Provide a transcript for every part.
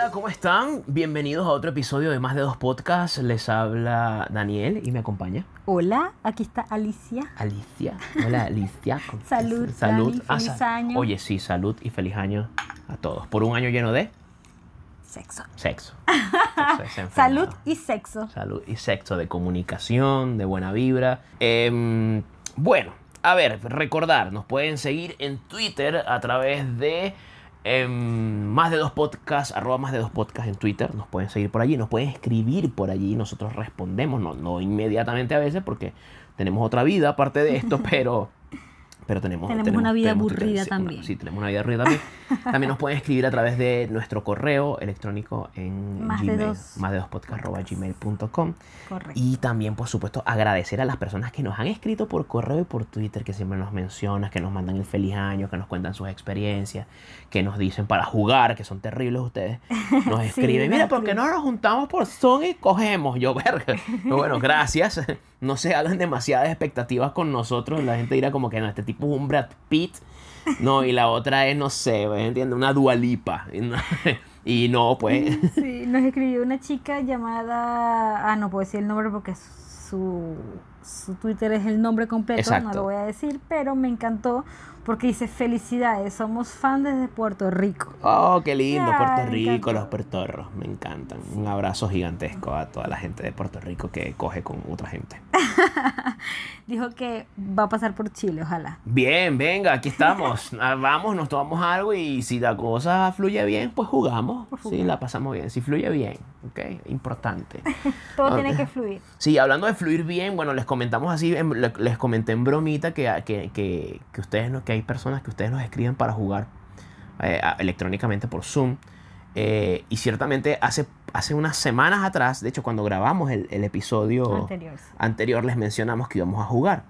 Hola, ¿cómo están? Bienvenidos a otro episodio de Más de Dos Podcasts. Les habla Daniel y me acompaña Hola, aquí está Alicia. Alicia. Hola, Alicia. Salud, salud. Dani, Ah, feliz año. Oye, sí, salud y feliz año a todos. Por un año lleno de Sexo. sexo. Sexo. Salud y sexo. Salud y sexo, de comunicación, de buena vibra. Em, bueno, a ver, recordar, nos pueden seguir en Twitter a través de em, más de dos podcasts, arroba más de dos podcasts en Twitter. Nos pueden seguir por allí, nos pueden escribir por allí. Nosotros respondemos, no, no inmediatamente a veces, porque tenemos otra vida aparte de esto, pero. Pero tenemos, Tenemos una vida tenemos aburrida también. sí, tenemos una vida aburrida también. También nos pueden escribir a través de nuestro correo electrónico en Más de Gmail, dos. más de dos podcast arroba gmail.com. Correcto. Y también, por supuesto, agradecer a las personas que nos han escrito por correo y por Twitter, que siempre nos mencionan, que nos mandan el feliz año, que nos cuentan sus experiencias, que nos dicen para jugar, que son terribles ustedes. Nos escriben, mira, ¿por qué no nos juntamos por Zoom y cogemos? Yo, verga. Pero bueno, gracias. No se hagan demasiadas expectativas con nosotros. La gente dirá como que no, este tipo es un Brad Pitt. No, y la otra es, no sé, ¿entiendes? Una dualipa. Y no, pues. Sí, nos escribió una chica llamada. Ah, no puedo decir el nombre porque su, su Twitter es el nombre completo, Exacto. no lo voy a decir, pero me encantó porque dice: Felicidades, somos fan desde Puerto Rico. Oh, qué lindo, Puerto Rico, los puertorros, me encantan. Un abrazo gigantesco a toda la gente de Puerto Rico que coge con otra gente. Dijo que va a pasar por Chile, ojalá. Bien, venga, aquí estamos. Ah, Vamos, nos tomamos algo y si la cosa fluye bien, pues jugamos. Sí, la pasamos bien. Si fluye bien, ¿ok? Importante. Todo tiene que fluir. Sí, hablando de fluir bien, bueno, les comentamos así, les comenté en bromita que, que, que, que ustedes que hay personas que ustedes nos escriben para jugar eh, electrónicamente por Zoom. Eh, y ciertamente hace, hace unas semanas atrás, de hecho cuando grabamos el, el episodio Anterior. anterior, les mencionamos que íbamos a jugar.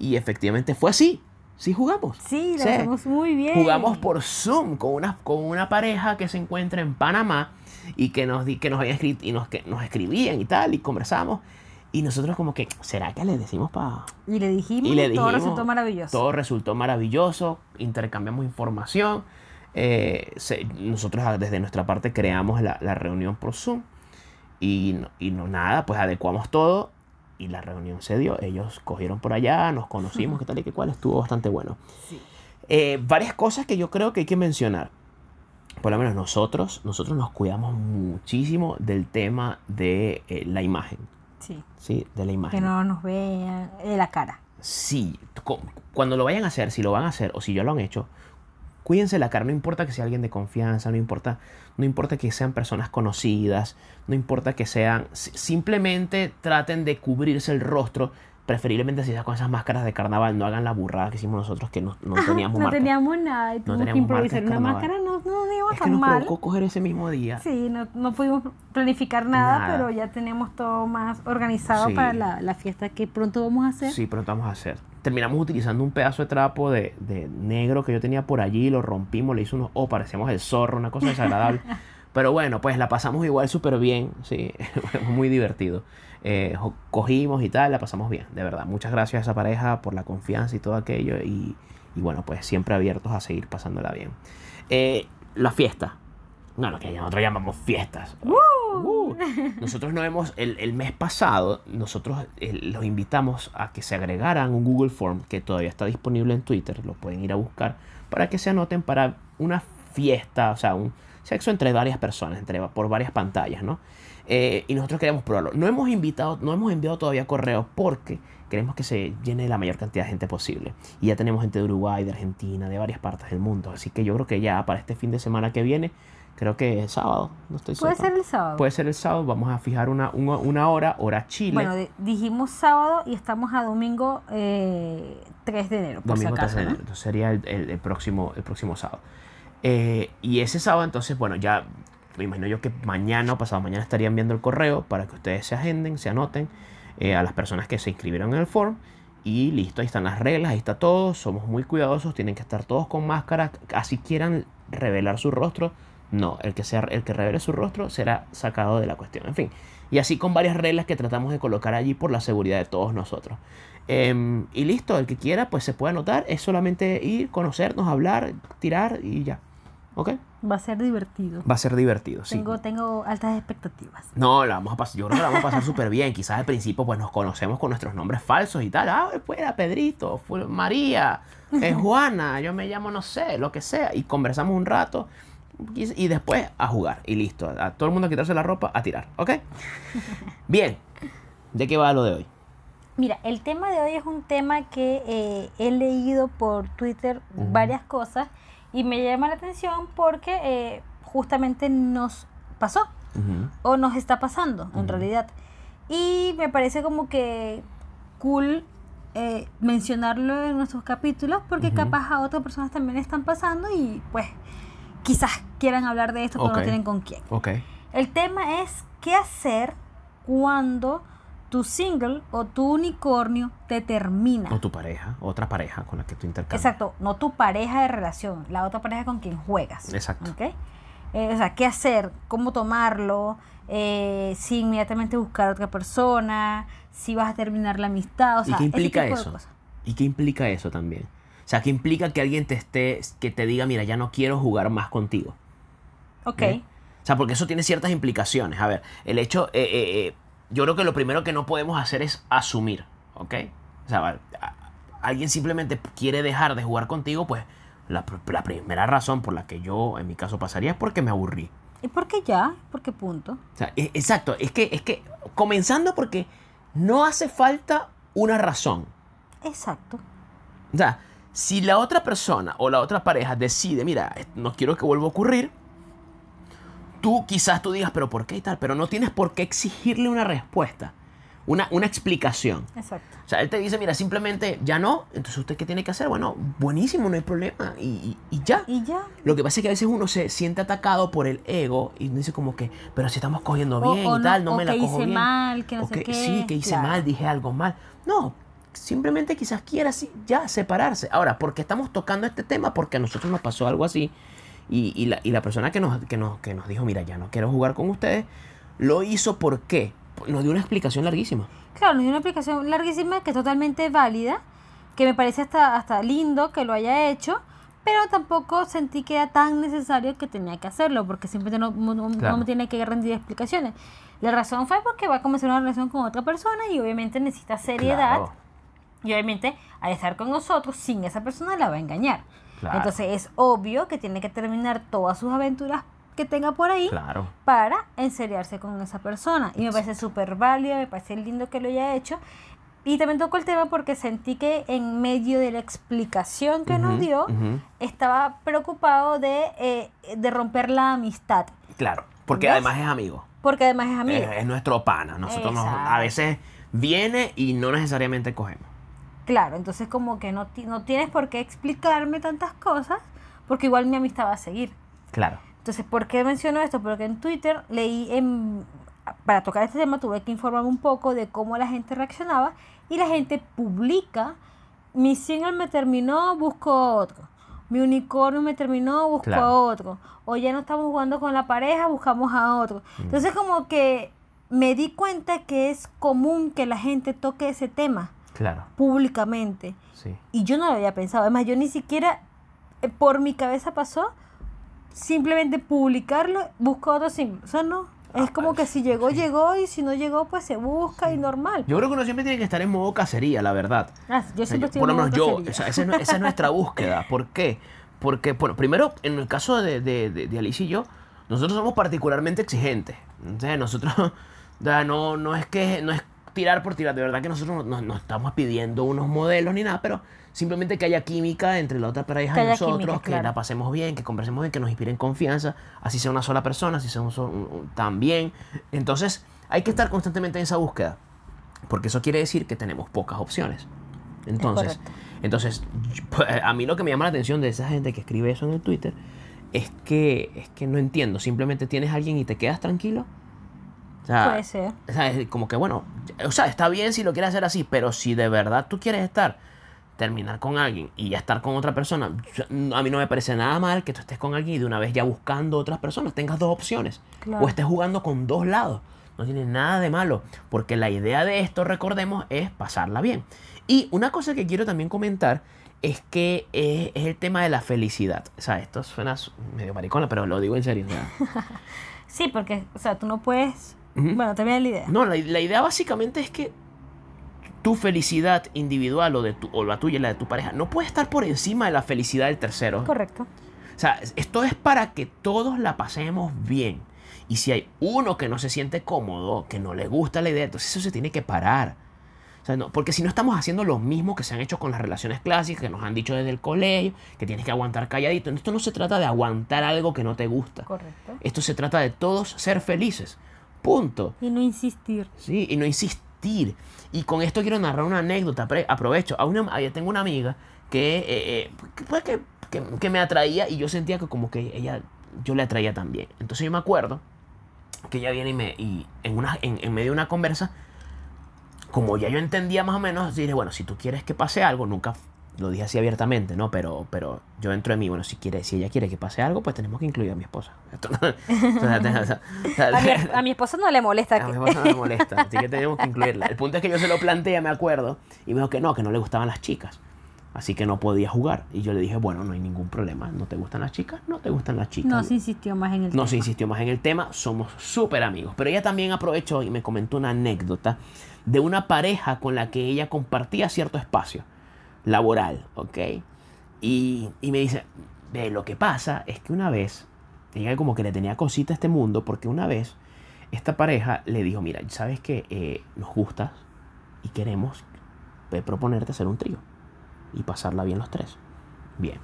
Y efectivamente fue así, sí jugamos. Sí, lo Sí. muy bien. Jugamos por Zoom con una, con una pareja que se encuentra en Panamá y que nos, que nos había escrito y nos, que nos escribían y tal, y conversamos. Y nosotros como que, ¿será que le decimos para...? Y le dijimos, Y le todo dijimos, resultó maravilloso. Todo resultó maravilloso, intercambiamos información. eh, se- nosotros desde nuestra parte creamos la, la reunión por Zoom y, no- y no nada, pues adecuamos todo y la reunión se dio. Ellos cogieron por allá, nos conocimos, qué tal y qué cual, estuvo bastante bueno. Sí. Eh, varias cosas que yo creo que hay que mencionar. Por lo menos nosotros, nosotros nos cuidamos muchísimo del tema de eh, la imagen. Sí, ¿Sí? De la imagen. que no nos vean de la cara. Sí, cu- cuando lo vayan a hacer, si lo van a hacer o si ya lo han hecho, cuídense la cara, no importa que sea alguien de confianza, no importa, no importa que sean personas conocidas, no importa que sean, si- simplemente traten de cubrirse el rostro, preferiblemente si sea con esas máscaras de carnaval, no hagan la burrada que hicimos nosotros que no, no teníamos no marca. teníamos nada y tuvimos que improvisar una máscara, no, no nos íbamos Es que tan nos provocó coger ese mismo día. Sí, no, no pudimos planificar nada, Nada. pero ya tenemos todo más organizado Sí. para la, la fiesta que pronto vamos a hacer. Sí, pronto vamos a hacer. Terminamos utilizando un pedazo de trapo de, de negro que yo tenía por allí, lo rompimos, le hizo unos... Oh, parecíamos el zorro, una cosa desagradable. Pero bueno, pues la pasamos igual súper bien, sí, muy divertido. Eh, cogimos y tal, la pasamos bien, de verdad. Muchas gracias a esa pareja por la confianza y todo aquello. Y, y bueno, pues siempre abiertos a seguir pasándola bien. Eh, la fiesta. No, lo que nosotros llamamos fiestas. Uh, nosotros no hemos, el, el mes pasado, nosotros eh, los invitamos a que se agregaran un Google Form que todavía está disponible en Twitter, lo pueden ir a buscar, para que se anoten para una fiesta, o sea, un sexo entre varias personas, entre, por varias pantallas, ¿no? Eh, y nosotros queremos probarlo. No hemos invitado, no hemos enviado todavía correos porque queremos que se llene la mayor cantidad de gente posible. Y ya tenemos gente de Uruguay, de Argentina, de varias partes del mundo. Así que yo creo que ya para este fin de semana que viene, creo que es sábado, no estoy Puede seguro. ser el sábado. Puede ser el sábado, vamos a fijar una, una, una hora, hora Chile. bueno, dijimos sábado y estamos a domingo eh, 3 de enero, por domingo si acaso. 3 de ¿no? enero, entonces sería el, el- el próximo, el próximo sábado. Eh, y ese sábado, entonces, bueno, ya me imagino yo que mañana o pasado mañana estarían viendo el correo para que ustedes se agenden, se anoten eh, a las personas que se inscribieron en el form. Y listo, ahí están las reglas, ahí está todo. Somos muy cuidadosos, tienen que estar todos con máscara. Así quieran revelar su rostro, no, el que, sea, el que revele su rostro será sacado de la cuestión. En fin, y así con varias reglas que tratamos de colocar allí por la seguridad de todos nosotros. Em, y listo, el que quiera, pues se puede anotar. Es solamente ir, conocernos, hablar, tirar y ya. ¿Ok? Va a ser divertido. Va a ser divertido, sí. Tengo, tengo altas expectativas. No, la vamos a pasar, yo creo que la vamos a pasar súper bien. Quizás al principio pues nos conocemos con nuestros nombres falsos y tal. Ah, pues era Pedrito, fue María, es Juana, yo me llamo no sé, lo que sea. Y conversamos un rato y, y después a jugar y listo. A todo el mundo a quitarse la ropa, a tirar, ¿ok? Bien, ¿de qué va lo de hoy? Mira, el tema de hoy es un tema que eh, he leído por Twitter varias cosas y me llama la atención porque eh, justamente nos pasó Ujú. o nos está pasando en Ujú. realidad. Y me parece como que cool eh, mencionarlo en nuestros capítulos porque Ujú. capaz a otras personas también le están pasando y pues quizás quieran hablar de esto pero Ok. no tienen con quién. Ok. El tema es qué hacer cuando tu single o tu unicornio te termina. O tu pareja, otra pareja con la que tú intercambias. Exacto, no tu pareja de relación, la otra pareja con quien juegas. Exacto. ¿ok? Eh, o sea, qué hacer, cómo tomarlo, eh, si inmediatamente buscar a otra persona, si vas a terminar la amistad, o sea, ¿Y qué implica eso? ¿Y qué implica eso también? O sea, ¿qué implica que alguien te esté, que te diga, mira, ya no quiero jugar más contigo? Ok, ¿Eh? O sea, porque eso tiene ciertas implicaciones. A ver, el hecho, eh, yo creo que lo primero que no podemos hacer es asumir, ¿ok? O sea, alguien simplemente quiere dejar de jugar contigo, pues la primera razón por la que yo, en mi caso, pasaría es porque me aburrí. ¿y por qué ya? ¿Por qué punto? O sea, e- exacto, es que, es que, comenzando porque no hace falta una razón. Exacto. O sea, si la otra persona o la otra pareja decide, mira, no quiero que vuelva a ocurrir, tú quizás tú digas, pero ¿por qué y tal? Pero no tienes por qué exigirle una respuesta, una, una explicación. Exacto. O sea, él te dice, mira, simplemente ya no, entonces usted qué tiene que hacer? Bueno, buenísimo, no hay problema, y, y- y ya. Y ya. Lo que pasa es que a veces uno se siente atacado por el ego y dice como que, pero si estamos cogiendo bien o y tal, no me la cojo hice bien. mal, que no O sé que- qué. Sí, que hice Claro. mal, dije algo mal. No, simplemente quizás quiera así, ya separarse. Ahora, porque estamos tocando este tema? Porque a nosotros nos pasó algo así. Y, y la, y la persona que nos, que, nos, que nos dijo, mira, ya no quiero jugar con ustedes, lo hizo ¿por qué? Nos dio una explicación larguísima. Claro, nos dio una explicación larguísima que es totalmente válida, que me parece hasta, hasta lindo que lo haya hecho, pero tampoco sentí que era tan necesario que tenía que hacerlo, porque simplemente no, no, Claro. no me tiene que rendir explicaciones. La razón fue porque va a comenzar una relación con otra persona y obviamente necesita seriedad. Claro, Y obviamente al estar con nosotros, sin esa persona la va a engañar. Claro. Entonces es obvio que tiene que terminar todas sus aventuras que tenga por ahí claro. para enseriarse con esa persona. Y me parece súper válido, me parece lindo que lo haya hecho. Y también toco el tema porque sentí que en medio de la explicación que nos dio, estaba preocupado de, eh, de romper la amistad. Claro, porque ¿Ves? además es amigo. Porque además es amigo. Es, es nuestro pana. Nosotros nos- a veces viene y no necesariamente cogemos. Claro, entonces como que no, no tienes por qué explicarme tantas cosas, porque igual mi amistad va a seguir. Claro. Entonces, ¿por qué menciono esto? Porque en Twitter leí, en, para tocar este tema, tuve que informarme un poco de cómo la gente reaccionaba y la gente publica, mi single me terminó, busco otro. Mi unicornio me terminó, busco Claro. a otro. O ya no estamos jugando con la pareja, buscamos a otro. Mm. Entonces, como que me di cuenta que es común que la gente toque ese tema Claro. públicamente. Sí. Y yo no lo había pensado. Además, yo ni siquiera eh, por mi cabeza pasó simplemente publicarlo, busco otro single. O sea, no. Es Ah, como que si llegó, sí. llegó y si no llegó, pues se busca y normal. Yo creo que uno siempre tiene que estar en modo cacería, la verdad. Ah, yo O sea, siempre yo- estoy por lo en menos yo, esa, es, nue- esa es nuestra búsqueda. ¿Por qué? Porque, bueno, primero, en el caso de, de, de, de Alicia y yo, nosotros somos particularmente exigentes. Entonces, nosotros, o sea, no, no es que no es tirar por tirar, de verdad que nosotros no, no- no estamos pidiendo unos modelos ni nada, pero simplemente que haya química entre la otra pareja y nosotros, química, que claro. la pasemos bien, que conversemos bien, que nos inspiren confianza, así sea una sola persona, así sea un solo- un- un- también. Entonces, hay que estar constantemente en esa búsqueda, porque eso quiere decir que tenemos pocas opciones. Entonces, entonces a mí lo que me llama la atención de esa gente que escribe eso en el Twitter es que, es que no entiendo, simplemente tienes a alguien y te quedas tranquilo. O sea, Puede ser. o sea, es como que bueno, o sea, está bien si lo quieres hacer así, pero si de verdad tú quieres estar, terminar con alguien y ya estar con otra persona, a mí no me parece nada mal que tú estés con alguien y de una vez ya buscando otras personas, tengas dos opciones. Claro. O estés jugando con dos lados. No tiene nada de malo, porque la idea de esto, recordemos, es pasarla bien. Y una cosa que quiero también comentar es que es, es el tema de la felicidad. O sea, esto suena medio maricona, pero lo digo en serio. o sea. Sí, porque, o sea, tú no puedes... Ujú. Bueno, te viene la idea. No, la, la idea básicamente es que tu felicidad individual o, de tu, o la tuya y la de tu pareja no puede estar por encima de la felicidad del tercero. Correcto. O sea, esto es para que todos la pasemos bien. Y si hay uno que no se siente cómodo, que no le gusta la idea, entonces eso se tiene que parar. O sea, no, porque si no estamos haciendo lo mismo que se han hecho con las relaciones clásicas, que nos han dicho desde el colegio, que tienes que aguantar calladito. Esto no se trata de aguantar algo que no te gusta. Correcto. Esto se trata de todos ser felices. Punto. Y no insistir. Sí, y no insistir. Y con esto quiero narrar una anécdota. aprovecho. A una, a- tengo una amiga que, eh, eh, que, pues, que, que- que me atraía y yo sentía que como que ella, yo le atraía también. Entonces yo me acuerdo que ella viene y me, y en, una, en, en medio de una conversa, como ya yo entendía más o menos, dije, bueno, si tú quieres que pase algo, nunca lo dije así abiertamente, ¿no? Pero, pero yo entro en mí, bueno, si quiere, si ella quiere que pase algo, pues tenemos que incluir a mi esposa. No- A mi, a mi esposa no le molesta a mi esposa no me molesta, así que tenemos que incluirla. El punto es que yo se lo planteé, me acuerdo, y me dijo que no, que no le gustaban las chicas. Así que no podía jugar. Y yo le dije, bueno, no hay ningún problema. ¿No te gustan las chicas? No te gustan las chicas. No se insistió más en el No se tema. insistió más en el tema, somos súper amigos. Pero ella también aprovechó y me comentó una anécdota de una pareja con la que ella compartía cierto espacio laboral, ¿ok? Y, y me dice, ve, lo que pasa es que una vez, ella como que le tenía cosita a este mundo, porque una vez esta pareja le dijo, mira, sabes que eh, nos gustas y queremos eh, proponerte hacer un trío y pasarla bien los tres. Bien.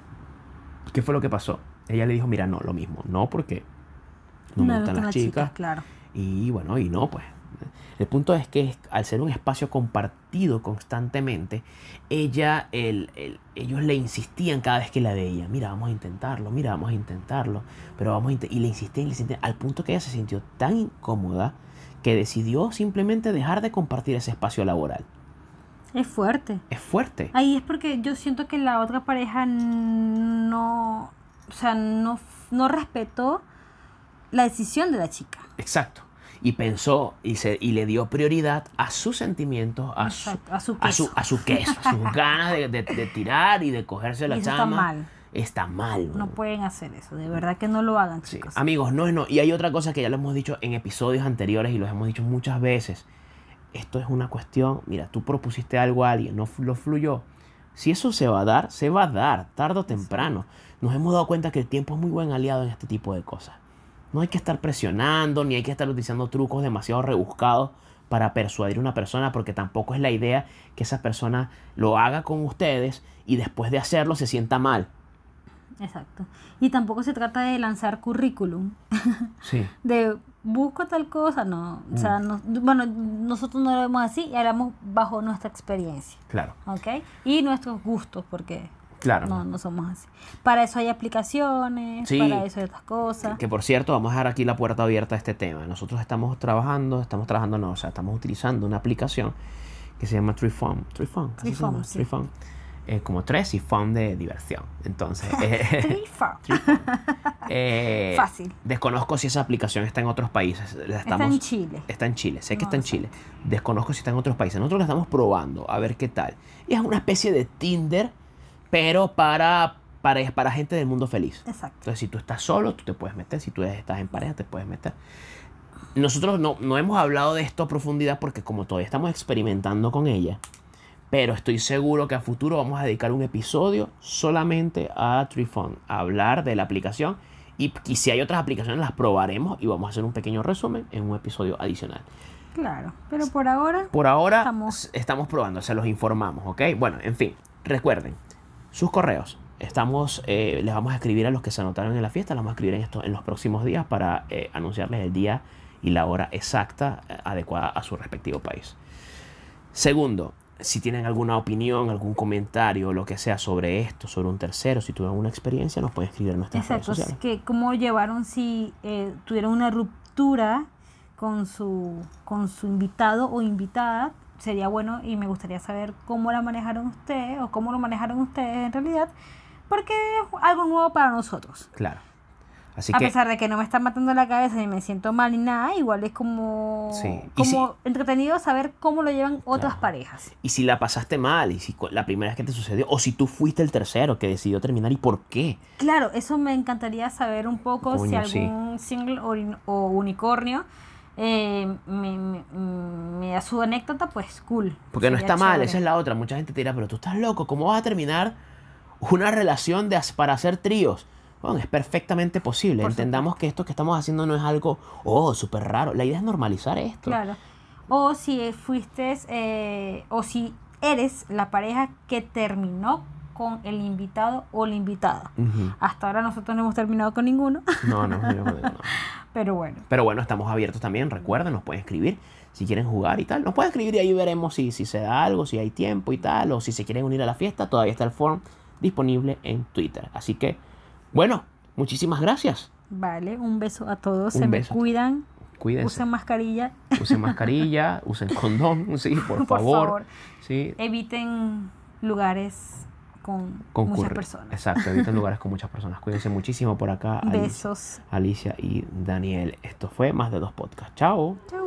¿Qué fue lo que pasó? Ella le dijo, mira, no, lo mismo, no porque no me Me gustan gustan las chicas. claro. Y bueno, y no, pues. El punto es que al ser un espacio compartido constantemente, ella, el, el- ellos le insistían cada vez que la veía, mira, vamos a intentarlo, mira, vamos a intentarlo, pero vamos a inte-". y le insistían, le insistían, al punto que ella se sintió tan incómoda que decidió simplemente dejar de compartir ese espacio laboral. Es fuerte. Es fuerte. Ahí es porque yo siento que la otra pareja no, o sea, no, no respetó la decisión de la chica. Exacto. Y pensó y, se, y le dio prioridad a sus sentimientos, a su, Exacto, a su a su, queso. a su queso, a sus ganas de, de- de tirar y de cogerse la Y eso está mal. Está mal. No pueden hacer eso, de verdad que no lo hagan, Sí. chicos. Amigos, no es no. Y hay otra cosa que ya lo hemos dicho en episodios anteriores y los hemos dicho muchas veces. Esto es una cuestión, mira, tú propusiste algo a alguien, no lo fluyó. Si eso se va a dar, se va a dar, tarde o temprano. Nos hemos dado cuenta que el tiempo es muy buen aliado en este tipo de cosas. No hay que estar presionando, ni hay que estar utilizando trucos demasiado rebuscados para persuadir a una persona, porque tampoco es la idea que esa persona lo haga con ustedes y después de hacerlo se sienta mal. Exacto. Y tampoco se trata de lanzar currículum, Sí. de busco tal cosa, no. O Mm. sea, no- bueno, nosotros no lo vemos así y hablamos bajo nuestra experiencia, Claro, ¿ok? Y nuestros gustos, porque claro. no, no somos así. Para eso hay aplicaciones, Sí. para eso hay otras cosas. Que por cierto, vamos a dejar aquí la puerta abierta a este tema. Nosotros estamos trabajando, estamos trabajando, no, o sea, estamos utilizando una aplicación que se llama se Treefon, llama, sí. Treefon. Eh, como tres y fun de diversión. Entonces, eh, eh, Fácil. Desconozco si esa aplicación está en otros países. La Está estamos, en Chile. Está en Chile, sé que No está en. Chile. Desconozco si está en otros países. Nosotros la estamos probando, a ver qué tal. Y es una especie de Tinder, pero para, para, para gente del mundo feliz. Exacto. Entonces, si tú estás solo, tú te puedes meter. Si tú estás en pareja, te puedes meter. Nosotros no, no hemos hablado de esto a profundidad porque como todavía estamos experimentando con ella, pero estoy seguro que a futuro vamos a dedicar un episodio solamente a Trifon, a hablar de la aplicación y, y si hay otras aplicaciones las probaremos y vamos a hacer un pequeño resumen en un episodio adicional. Claro. Pero por ahora, Por ahora Estamos- estamos probando, se los informamos, ¿ok? Bueno, en fin, recuerden, sus correos. Estamos, eh, les vamos a escribir a los que se anotaron en la fiesta, les vamos a escribir en, esto, en los próximos días para eh, anunciarles el día y la hora exacta eh, adecuada a su respectivo país. Segundo, si tienen alguna opinión, algún comentario, lo que sea sobre esto, sobre un tercero, si tuvieron una experiencia, nos pueden escribir en nuestras exacto, redes es sociales. que cómo llevaron si eh, tuvieron una ruptura con su, con su invitado o invitada. Sería bueno y me gustaría saber cómo la manejaron ustedes o cómo lo manejaron ustedes en realidad, porque es algo nuevo para nosotros. Claro. Así a que pesar de que no me está matando la cabeza ni me siento mal ni nada, igual es como, Sí, entretenido saber cómo lo llevan otras Claro. parejas. Y si la pasaste mal, y si la primera vez que te sucedió, o si tú fuiste el tercero que decidió terminar y por qué. Claro, eso me encantaría saber un poco si sí. algún single o, o unicornio eh, me, me- me da su anécdota, pues cool. Porque no está mal, esa es la otra. Mucha gente te dirá, pero tú estás loco, ¿cómo vas a terminar una relación de, para hacer tríos? Bueno, es perfectamente posible. Por Entendamos que esto que estamos haciendo no es algo, oh, súper raro. La idea es normalizar esto. Claro. O si fuiste, eh, o si eres la pareja que terminó con el invitado o la invitada. Hasta ahora nosotros no hemos terminado con ninguno, No, no, no, no, no. pero bueno. Pero bueno, estamos abiertos también. Recuerden, nos pueden escribir si quieren jugar y tal. Nos pueden escribir y ahí veremos si, si se da algo, si hay tiempo y tal, o si se quieren unir a la fiesta. Todavía está el form disponible en Twitter. Así que, bueno, muchísimas gracias. Vale, un beso a todos, Un se beso. me cuidan, Cuídense. usen mascarilla, Usen mascarilla, usen condón, sí, por, por favor. favor. Sí, eviten lugares con concurre. muchas personas. Exacto, eviten lugares con muchas personas. Cuídense muchísimo por acá. Besos. Alicia y Daniel. Esto fue más de dos podcasts. Chao. Chau.